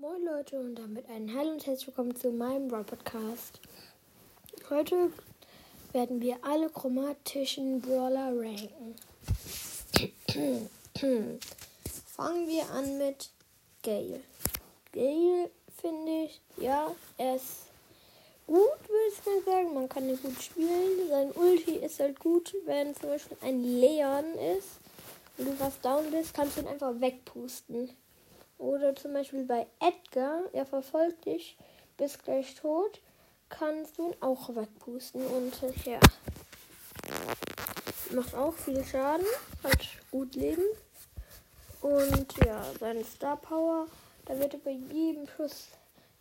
Moin Leute und damit ein Hallo und herzlich willkommen zu meinem Brawl Podcast. Heute werden wir alle chromatischen Brawler ranken. Fangen wir an mit Gale. Gale finde ich, ja, er ist gut, würde ich mal sagen. Man kann ihn gut spielen. Sein Ulti ist halt gut, wenn zum Beispiel ein Leon ist und du was down bist, kannst du ihn einfach wegpusten. Oder zum Beispiel bei Edgar, er verfolgt dich bis gleich tot, kannst du ihn auch wegpusten. Und ja, macht auch viel Schaden, hat gut Leben. Und ja, seine Star Power, da wird er bei jedem Schuss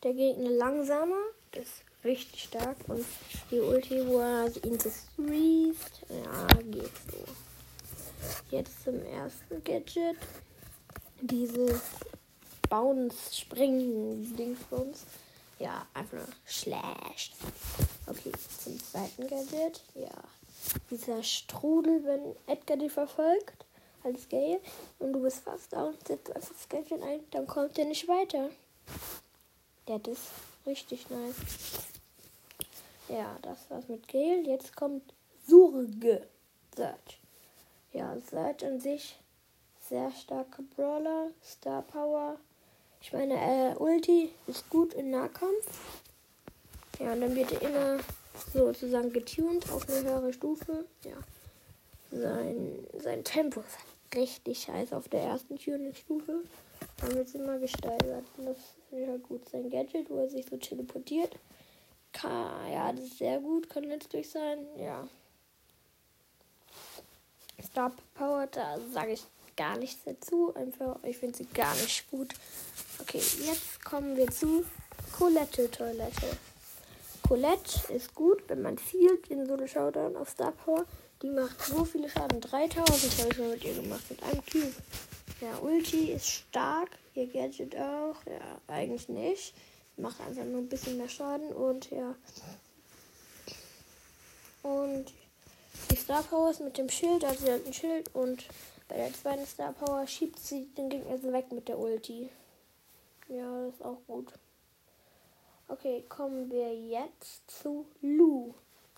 der Gegner langsamer. Das ist richtig stark. Und die Ulti, wo er ihn befriest, ja, geht so. Jetzt zum ersten Gadget. Dieses Bounce, Springen, Dingsbums. Ja, einfach nur schlecht. Okay, zum zweiten Gadget. Ja, dieser Strudel, wenn Edgar dich verfolgt, als Gale, und du bist fast da und setzt einfach das Gadget ein, dann kommt er nicht weiter. Der ist richtig nice. Ja, das war's mit Gale. Jetzt kommt Surge. Search. Ja, Search an sich sehr starke Brawler, Star Power ich meine, äh, Ulti ist gut im Nahkampf. Ja, und dann wird er immer sozusagen getuned auf eine höhere Stufe. Ja. Sein, sein Tempo ist richtig scheiße auf der ersten Tuning-Stufe. Dann wird es immer gesteigert. Und das finde ich halt gut. Sein Gadget, wo er sich so teleportiert. Kann, ja, das ist sehr gut. Kann letztlich sein. Ja. Star Power, da sage ich gar nichts dazu. Einfach, ich finde sie gar nicht gut. Okay, jetzt kommen wir zu Colette Toilette. Colette ist gut, wenn man zielt in so eine Showdown auf Star Power. Die macht so viele Schaden. 3000 habe ich mal mit ihr gemacht, mit einem Cube. Ja, Ulti ist stark. Ihr Gadget auch. Ja, eigentlich nicht. Macht einfach nur ein bisschen mehr Schaden und ja. Und die Star Power ist mit dem Schild, also sie hat ein Schild und bei der zweiten Star Power schiebt sie den Gegner so weg mit der Ulti. Ja, das ist auch gut. Okay, kommen wir jetzt zu Lu.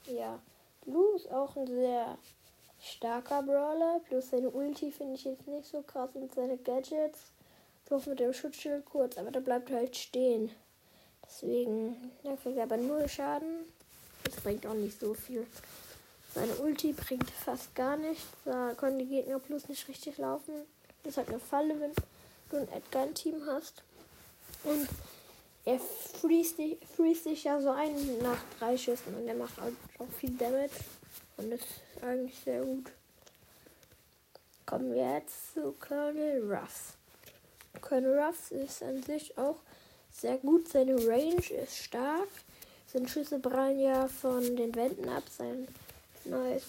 Ja, Lu ist auch ein sehr starker Brawler. Plus seine Ulti finde ich jetzt nicht so krass und seine Gadgets. Bloß mit dem Schutzschild kurz, aber da bleibt halt stehen. Deswegen, da kriegt er aber null Schaden. Das bringt auch nicht so viel. Seine Ulti bringt fast gar nichts. Da können die Gegner plus nicht richtig laufen. Das ist halt eine Falle, wenn du ein Edgar-Team hast. Und er freest sich ja so ein nach drei Schüssen und er macht auch viel Damage. Und das ist eigentlich sehr gut. Kommen wir jetzt zu Colonel Ruffs. Colonel Ruffs ist an sich auch sehr gut. Seine Range ist stark. Seine Schüsse prallen ja von den Wänden ab. Sein neues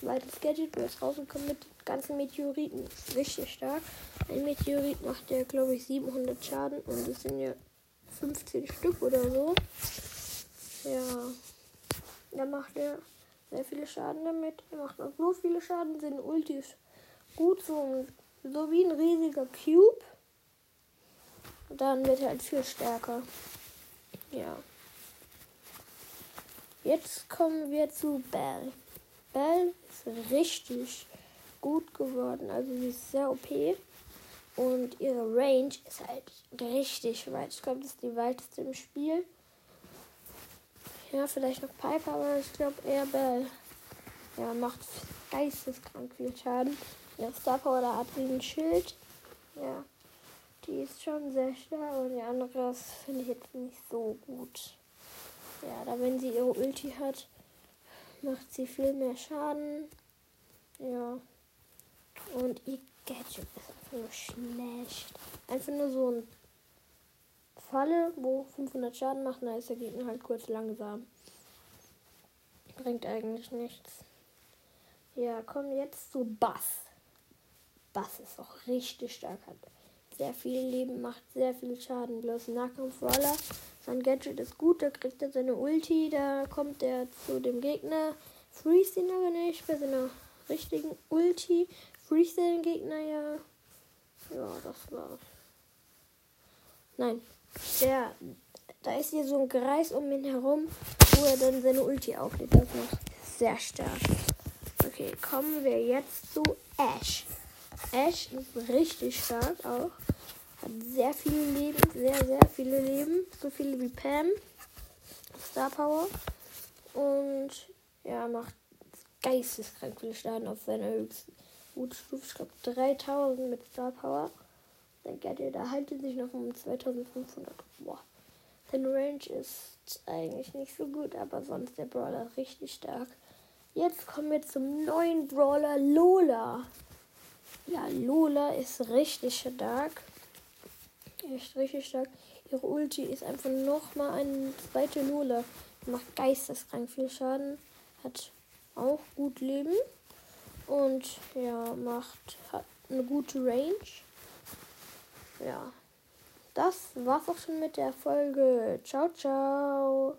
zweites Gadget, wo es rausgekommen mit ganzen Meteoriten, richtig stark. Ein Meteorit macht ja, glaube ich, 700 Schaden und es sind ja 15 Stück oder so. Ja, da macht er sehr viele Schaden damit. Er macht auch so viele Schaden, sind Ulti gut, so, so wie ein riesiger Cube. Und dann wird er halt viel stärker. Ja. Jetzt kommen wir zu Bell. Bell ist richtig gut geworden. Also sie ist sehr OP. Und ihre Range ist halt richtig weit. Ich glaube, das ist die weiteste im Spiel. Ja, vielleicht noch Piper, aber ich glaube eher Bell. Ja, macht geisteskrank viel Schaden. Ja, Star Power, hat sie ein Schild. Ja, die ist schon sehr stark und die andere finde ich jetzt nicht so gut. Ja, da wenn sie ihre Ulti hat, macht sie viel mehr Schaden. Ja. Und ihr Gadget ist einfach nur schlecht. Einfach nur so ein Falle, wo 500 Schaden macht, dann ist der Gegner halt kurz langsam. Bringt eigentlich nichts. Ja, kommen jetzt zu Bass. Bass ist auch richtig stark. Hat sehr viel Leben, macht sehr viel Schaden. Bloß Nahkampf-Roller. Sein Gadget ist gut, da kriegt er seine Ulti, da kommt er zu dem Gegner. Freeze ihn aber nicht bei seiner richtigen Ulti. Freeze den Gegner ja. Ja, das war's. Nein, der, da ist hier so ein Kreis um ihn herum, wo er dann seine Ulti auflädt. Das macht sehr stark. Okay, kommen wir jetzt zu Ash. Ash ist richtig stark auch. Hat sehr viele Leben, sehr, sehr viele Leben. So viele wie Pam. Star Power. Und ja, macht geisteskrank viele Schaden auf seiner höchsten Wutstufe. Ich glaube 3000 mit Star Power. Dann geht er, da haltet sich noch um 2500. Boah. Seine Range ist eigentlich nicht so gut, aber sonst der Brawler richtig stark. Jetzt kommen wir zum neuen Brawler Lola. Ja, Lola ist richtig stark. Echt richtig stark. Ihre Ulti ist einfach nochmal eine zweite Lola. Macht geisteskrank viel Schaden. Hat auch gut Leben. Und ja, macht hat eine gute Range ja, das war's auch schon mit der Folge. Ciao, ciao.